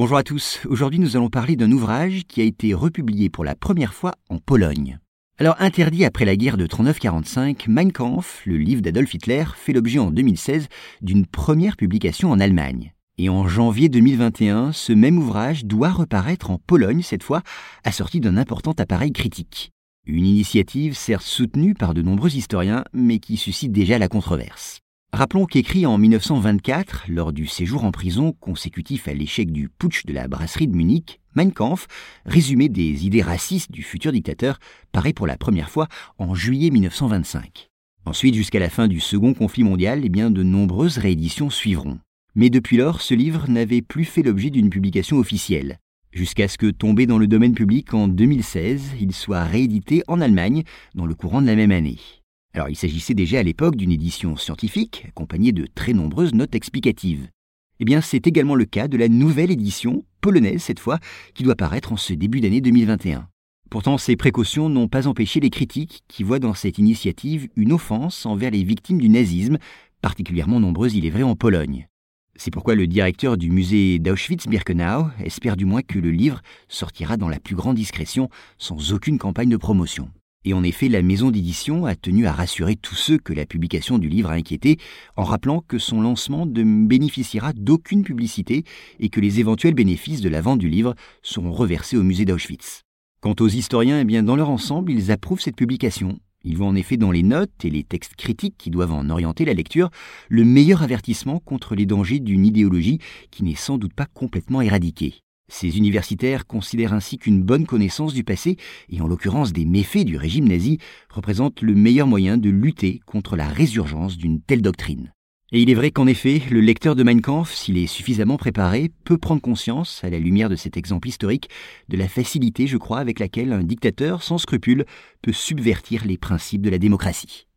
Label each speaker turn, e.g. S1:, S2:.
S1: Bonjour à tous, aujourd'hui nous allons parler d'un ouvrage qui a été republié pour la première fois en Pologne. Alors interdit après la guerre de 39-45, Mein Kampf, le livre d'Adolf Hitler, fait l'objet en 2016 d'une première publication en Allemagne. Et en janvier 2021, ce même ouvrage doit reparaître en Pologne cette fois, assorti d'un important appareil critique. Une initiative certes soutenue par de nombreux historiens, mais qui suscite déjà la controverse. Rappelons qu'écrit en 1924, lors du séjour en prison consécutif à l'échec du putsch de la brasserie de Munich, Mein Kampf, résumé des idées racistes du futur dictateur, paraît pour la première fois en juillet 1925. Ensuite, jusqu'à la fin du second conflit mondial, eh bien, de nombreuses rééditions suivront. Mais depuis lors, ce livre n'avait plus fait l'objet d'une publication officielle, jusqu'à ce que, tombé dans le domaine public en 2016, il soit réédité en Allemagne dans le courant de la même année. Alors il s'agissait déjà à l'époque d'une édition scientifique, accompagnée de très nombreuses notes explicatives. Eh bien c'est également le cas de la nouvelle édition, polonaise cette fois, qui doit paraître en ce début d'année 2021. Pourtant, ces précautions n'ont pas empêché les critiques qui voient dans cette initiative une offense envers les victimes du nazisme, particulièrement nombreuses il est vrai en Pologne. C'est pourquoi le directeur du musée d'Auschwitz-Birkenau espère du moins que le livre sortira dans la plus grande discrétion, sans aucune campagne de promotion. Et en effet, la maison d'édition a tenu à rassurer tous ceux que la publication du livre a inquiété, en rappelant que son lancement ne bénéficiera d'aucune publicité et que les éventuels bénéfices de la vente du livre seront reversés au musée d'Auschwitz. Quant aux historiens, eh bien, dans leur ensemble, ils approuvent cette publication. Ils voient en effet dans les notes et les textes critiques qui doivent en orienter la lecture le meilleur avertissement contre les dangers d'une idéologie qui n'est sans doute pas complètement éradiquée. Ces universitaires considèrent ainsi qu'une bonne connaissance du passé, et en l'occurrence des méfaits du régime nazi, représente le meilleur moyen de lutter contre la résurgence d'une telle doctrine. Et il est vrai qu'en effet, le lecteur de Mein Kampf, s'il est suffisamment préparé, peut prendre conscience, à la lumière de cet exemple historique, de la facilité, je crois, avec laquelle un dictateur sans scrupules peut subvertir les principes de la démocratie.